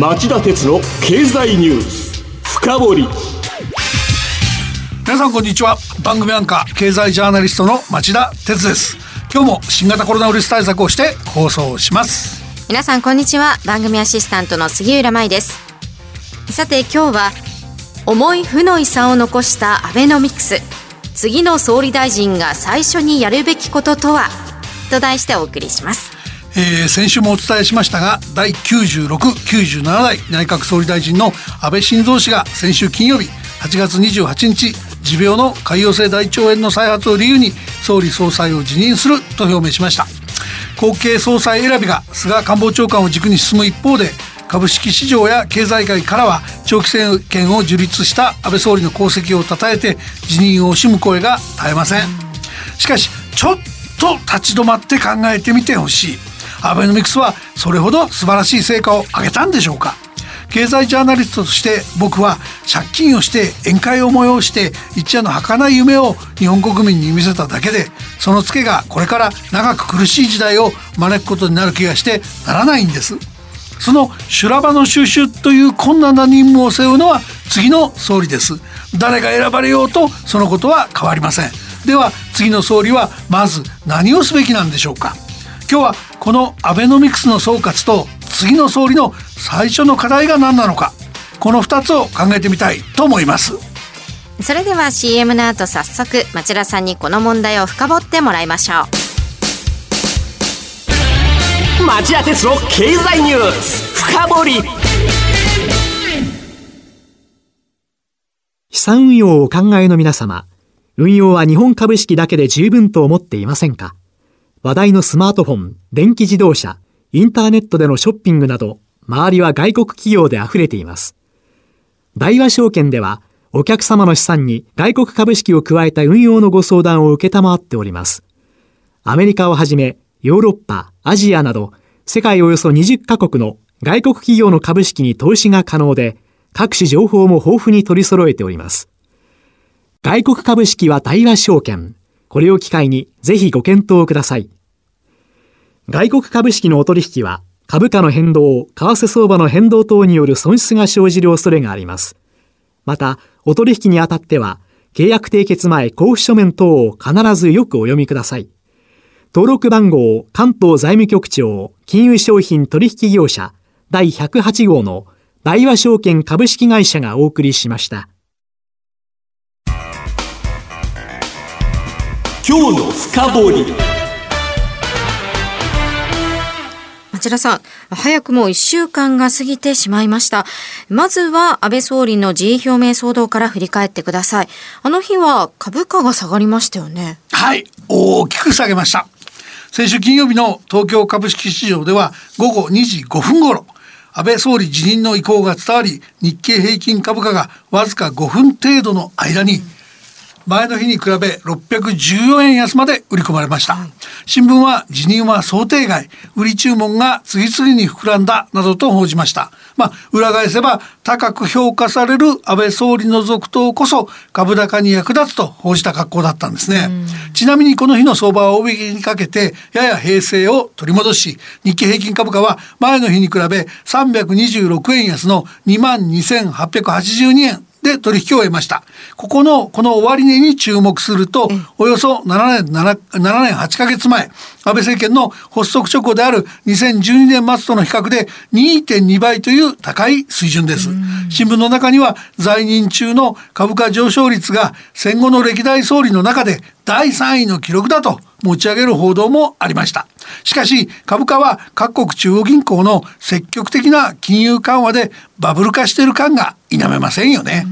町田鉄の経済ニュース深掘り。皆さんこんにちは。番組アンカー経済ジャーナリストの町田鉄です。今日も新型コロナウイルス対策をして放送します。皆さんこんにちは。番組アシスタントの杉浦舞です。さて今日は重い負の遺産を残したアベノミクス。次の総理大臣が最初にやるべきこととは？と題してお送りしますえー、先週もお伝えしましたが第96、97代内閣総理大臣の安倍晋三氏が先週金曜日8月28日持病の潰瘍性大腸炎の再発を理由に総理総裁を辞任すると表明しました。後継総裁選びが菅官房長官を軸に進む一方で株式市場や経済界からは長期政権を樹立した安倍総理の功績をたたえて辞任を惜しむ声が絶えません。しかしちょっと立ち止まって考えてみてほしい。アベノミクスはそれほど素晴らしい成果を上げたんでしょうか？経済ジャーナリストとして僕は借金をして宴会を催して一夜の儚い夢を日本国民に見せただけでそのツケがこれから長く苦しい時代を招くことになる気がしてならないんです。その修羅場の収集という困難な任務を背負うのは次の総理です。誰が選ばれようとそのことは変わりません。では次の総理はまず何をすべきなんでしょうか？今日はこのアベノミクスの総括と次の総理の最初の課題が何なのか。この2つを考えてみたいと思います。それでは CM の後早速町田さんにこの問題を深掘ってもらいましょう。町田鉄の経済ニュース深掘り。資産運用をお考えの皆様、運用は日本株式だけで十分と思っていませんか？話題のスマートフォン、電気自動車、インターネットでのショッピングなど、周りは外国企業で溢れています。大和証券では、お客様の資産に外国株式を加えた運用のご相談を受けたまわっております。アメリカをはじめ、ヨーロッパ、アジアなど、世界およそ20カ国の外国企業の株式に投資が可能で、各種情報も豊富に取り揃えております。外国株式は大和証券。これを機会にぜひご検討ください。外国株式のお取引は株価の変動、為替相場の変動等による損失が生じる恐れがあります。また、お取引にあたっては、契約締結前交付書面等を必ずよくお読みください。登録番号関東財務局長金融商品取引業者第108号の大和証券株式会社がお送りしました。今日の深掘り町田さん、早くも1週間が過ぎてしまいました。まずは安倍総理の辞意表明騒動から振り返ってください。あの日は株価が下がりましたよね。はい、大きく下げました。先週金曜日の東京株式市場では午後2時5分頃、安倍総理辞任の意向が伝わり、日経平均株価がわずか5分程度の間に、前の日に比べ614円安まで売り込まれました。新聞は辞任は想定外、売り注文が次々に膨らんだなどと報じました。まあ、裏返せば高く評価される安倍総理の続投こそ株高に役立つと報じた格好だったんですね。ちなみにこの日の相場は大引けにかけてやや平静を取り戻し、日経平均株価は前の日に比べ326円安の22,882円で取引を終えました。ここの、この終値に注目すると、およそ7年、7, 7年8ヶ月前、安倍政権の発足直後である2012年末との比較で2.2倍という高い水準です。新聞の中には在任中の株価上昇率が戦後の歴代総理の中で第3位の記録だと持ち上げる報道もありました。しかし株価は各国中央銀行の積極的な金融緩和でバブル化している感が否めませんよね。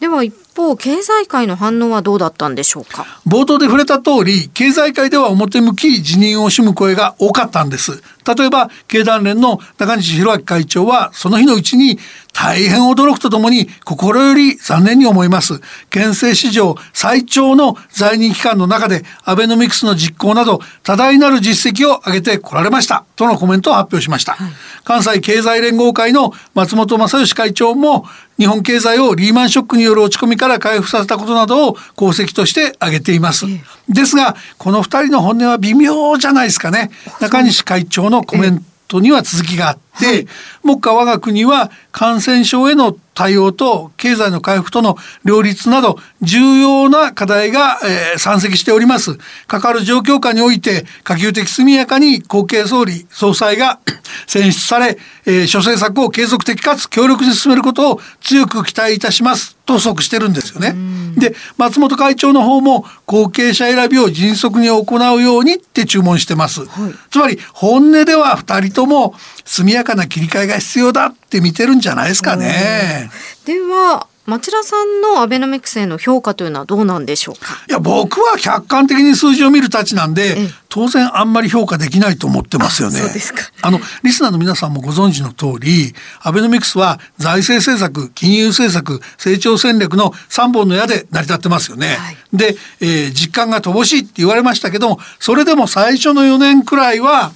では一方経済界の反応はどうだったんでしょうか？冒頭で触れた通り経済界では表向き辞任を惜しむ声が多かったんです例えば経団連の中西弘明会長はその日のうちに大変驚くとともに心より残念に思います。県政史上最長の在任期間の中でアベノミクスの実行など多大なる実績を上げてこられましたとのコメントを発表しました。はい、関西経済連合会の松本正義会長も日本経済をリーマンショックによる落ち込みから回復させたことなどを功績として挙げています。ですがこの2人の本音は微妙じゃないですかね。中西会長のコメントには続きがあって、はい、目下我が国は感染症への対応と経済の回復との両立など重要な課題が、えー、山積しております。かかる状況下において可及的速やかに後継総理総裁が 選出され、えー、諸政策を継続的かつ強力に進めることを強く期待いたしますと即してるんですよね。で松本会長の方も後継者選びを迅速に行うようにって注文してます。はい、つまり本音では2人とも速やかな切り替えが必要だって見てるんじゃないですかね。では町田さんのアベノミクスへの評価というのはどうなんでしょうか？いや僕は客観的に数字を見るたちなんで当然あんまり評価できないと思ってますよね。あのリスナーの皆さんもご存知の通りアベノミクスは財政政策金融政策成長戦略の3本の矢で成り立ってますよね。はい、で、えー、実感が乏しいって言われましたけどもそれでも最初の4年くらいは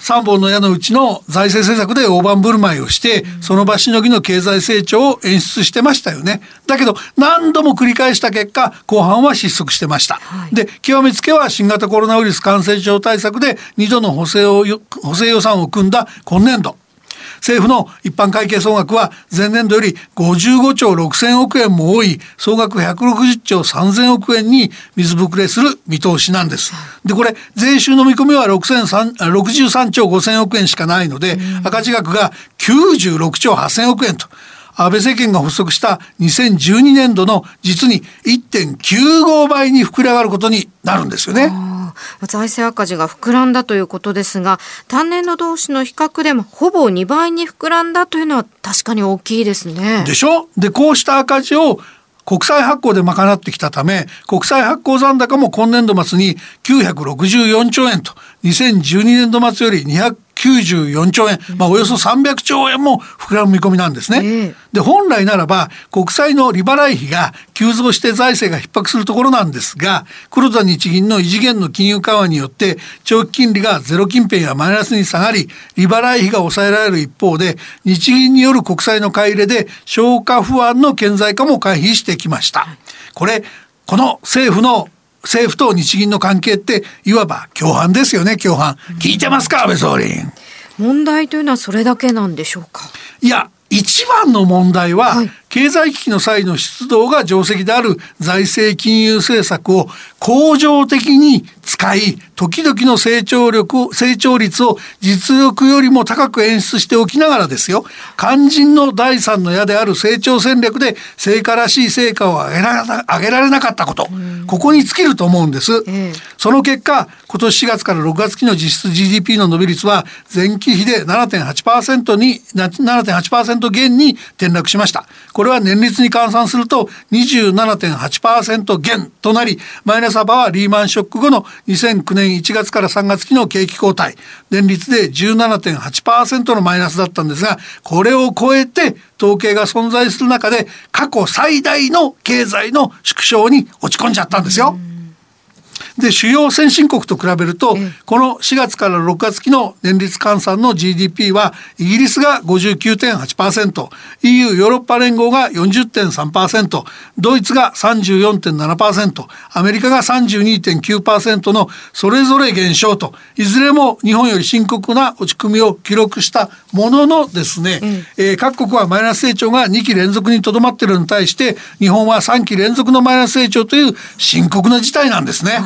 3本の矢のうちの財政政策で大盤振る舞いをして、その場しのぎの経済成長を演出してましたよね。だけど何度も繰り返した結果後半は失速してました。はい、で極めつけは新型コロナウイルス感染症対策で2度の補正を補正予算を組んだ今年度。政府の一般会計総額は前年度より55兆6000億円も多い総額160兆3000億円に水ぶくれする見通しなんです。でこれ税収の見込みは63兆5000億円しかないので赤字額が96兆8000億円と。安倍政権が発足した2012年度の実に1.95倍に膨れ上がることになるんですよね。財政赤字が膨らんだということですが単年度同士の比較でもほぼ2倍に膨らんだというのは確かに大きいですね。でしょ？でこうした赤字を国債発行で賄ってきたため国債発行残高も今年度末に964兆円と2012年度末より200 94兆円、まあ、およそ300兆円も膨らむ見込みなんですね。で本来ならば国債の利払い費が急増して財政が逼迫するところなんですが黒田日銀の異次元の金融緩和によって長期金利がゼロ近辺やマイナスに下がり利払い費が抑えられる一方で日銀による国債の買い入れで消化不安の顕在化も回避してきました。これこの政府の政府と日銀の関係っていわば共犯ですよね共犯。聞いてますか安倍総理。問題というのはそれだけなんでしょうか？いや一番の問題は、はい、経済危機の際の出動が定石である財政金融政策を恒常的に使い時々の成長力成長率を実力よりも高く演出しておきながらですよ。肝心の第三の矢である成長戦略で成果らしい成果を上げら上げられなかったこと、ここに尽きると思うんです、その結果今年4月から6月期の実質 GDP の伸び率は前期比で7.8%に7.8%減に転落しましたこれは年率に換算すると27.8%減となりマイナス幅はリーマンショック後の2009年1月から3月期の景気後退年率で17.8%のマイナスだったんですがこれを超えて統計が存在する中で過去最大の経済の縮小に落ち込んじゃったんですよ。で主要先進国と比べると、この4月から6月期の年率換算の GDP はイギリスが 59.8%EU ヨーロッパ連合が40.3%ドイツが34.7%アメリカが32.9%のそれぞれ減少といずれも日本より深刻な落ち込みを記録したもののですね、うん、えー、各国はマイナス成長が2期連続にとどまっているのに対して日本は3期連続のマイナス成長という深刻な事態なんですね。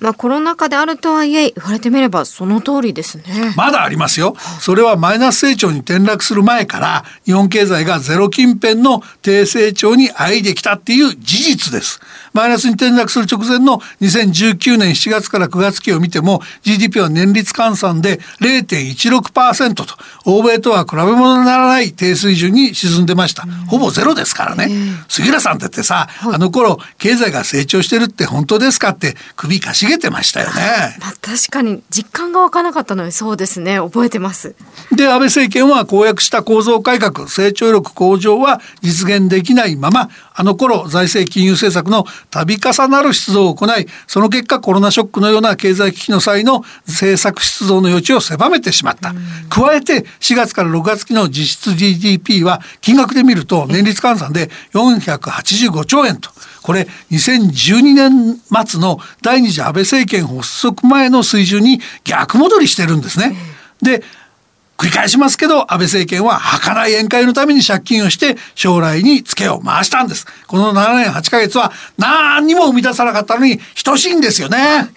まあ、コロナ禍であるとはいえ言われてみればその通りですね。まだありますよ。それはマイナス成長に転落する前から日本経済がゼロ近辺の低成長にあいできたっていう事実です。マイナスに転落する直前の2019年7月から9月期を見ても GDP は年率換算で0.16%と欧米とは比べ物にならない低水準に沈んでました、ほぼゼロですからね、杉浦さんってってさ、はい、あの頃経済が成長してるって本当ですかって首かしげてましたよね。まあ、確かに実感が湧かなかったのにそうですね。覚えてます。で安倍政権は公約した構造改革成長力向上は実現できないままあの頃財政金融政策の度重なる出動を行いその結果コロナショックのような経済危機の際の政策出動の余地を狭めてしまった。加えて4月から6月期の実質 GDP は金額で見ると年率換算で485兆円とこれ2012年末の第二次安倍政権発足前の水準に逆戻りしてるんですね。で繰り返しますけど安倍政権は儚い宴会のために借金をして将来にツケを回したんです。この7年8ヶ月は何にも生み出さなかったのに等しいんですよね。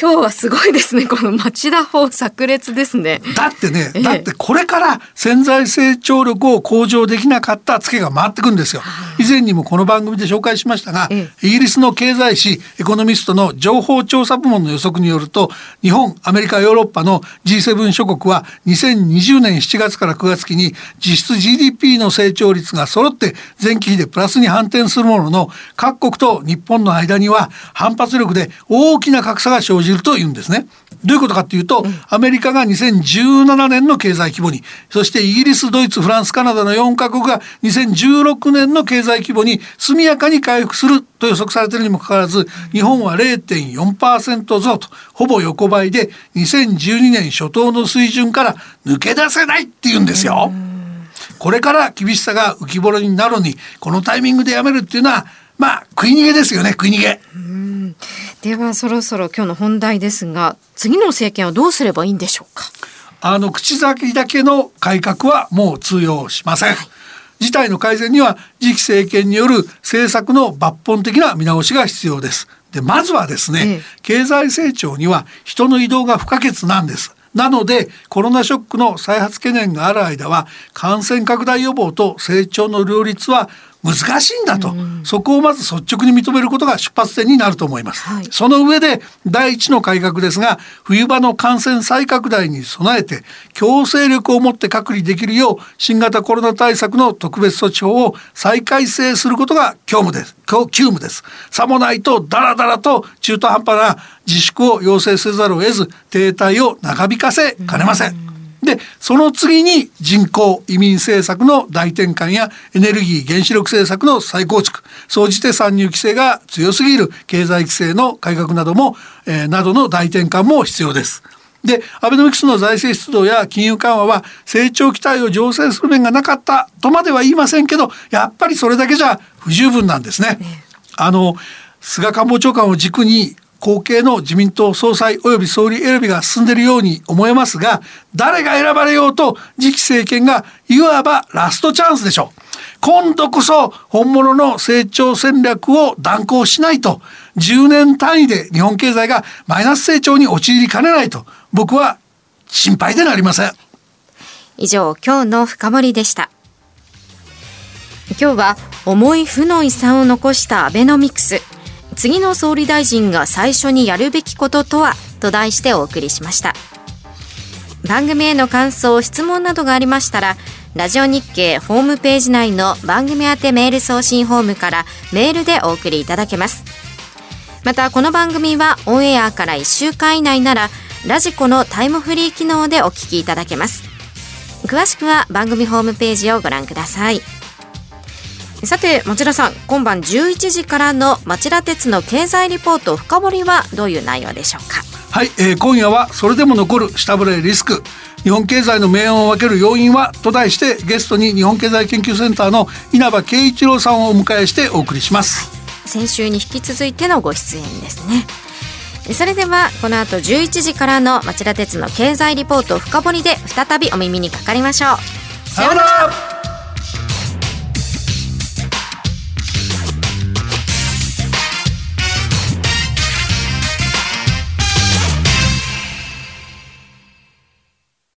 今日はすごいですね。この町田法炸裂ですね。だってね、ええ、だってこれから潜在成長力を向上できなかったツケが回ってくんですよ、以前にもこの番組で紹介しましたが、え、イギリスの経済誌エコノミストの情報調査部門の予測によると日本アメリカヨーロッパの G7 諸国は2020 2020年7月から9月期に実質 GDP の成長率が揃って前期比でプラスに反転するものの各国と日本の間には反発力で大きな格差が生じるというんですね。どういうことかっていうと、アメリカが2017年の経済規模にそしてイギリスドイツフランスカナダの4カ国が2016年の経済規模に速やかに回復すると予測されているにもかかわらず日本は0.4%増とほぼ横ばいで2012年初頭の水準から抜け出せないっていうんですよ。これから厳しさが浮き彫りになるのにこのタイミングでやめるっていうのはまあ食い逃げですよね食い逃げ。ではそろそろ今日の本題ですが次の政権はどうすればいいんでしょうか？あの口先だけの改革はもう通用しません。はい事態の改善には次期政権による政策の抜本的な見直しが必要です。でまずはですね、ええ、経済成長には人の移動が不可欠なんです。なのでコロナショックの再発懸念がある間は感染拡大予防と成長の両立は難しいんだと、うん、そこをまず率直に認めることが出発点になると思います、はい、その上で第一の改革ですが冬場の感染再拡大に備えて強制力を持って隔離できるよう新型コロナ対策の特別措置法を再改正することが急務です。急務です。さもないとダラダラと中途半端な自粛を要請せざるを得ず停滞を長引かせかねません、うんでその次に人口移民政策の大転換やエネルギー原子力政策の再構築総じて参入規制が強すぎる経済規制の改革なども、えー、などの大転換も必要です。でアベノミクスの財政出動や金融緩和は成長期待を醸成する面がなかったとまでは言いませんけどやっぱりそれだけじゃ不十分なんですね。あの菅官房長官を軸に後継の自民党総裁及び総理選びが進んでいるように思えますが誰が選ばれようと次期政権がいわばラストチャンスでしょう。今度こそ本物の成長戦略を断行しないと10年単位で日本経済がマイナス成長に陥りかねないと僕は心配でなりません。以上今日の深掘りでした。今日は重い負の遺産を残したアベノミクス次の総理大臣が最初にやるべきこととはと題してお送りしました。番組への感想質問などがありましたらラジオ日経ホームページ内の番組宛てメール送信ホームからメールでお送りいただけます。またこの番組はオンエアから1週間以内ならラジコのタイムフリー機能でお聞きいただけます。詳しくは番組ホームページをご覧ください。さて町田さん今晩11時からの町田鉄の経済リポート深掘りはどういう内容でしょうか？はい、えー、今夜はそれでも残る下振れリスク。日本経済の命運を分ける要因はと題してゲストに日本経済研究センターの稲葉圭一郎さんをお迎えしてお送りします、先週に引き続いてのご出演ですね。それではこの後11時からの町田鉄の経済リポート深掘りで再びお耳にかかりましょう。さようなら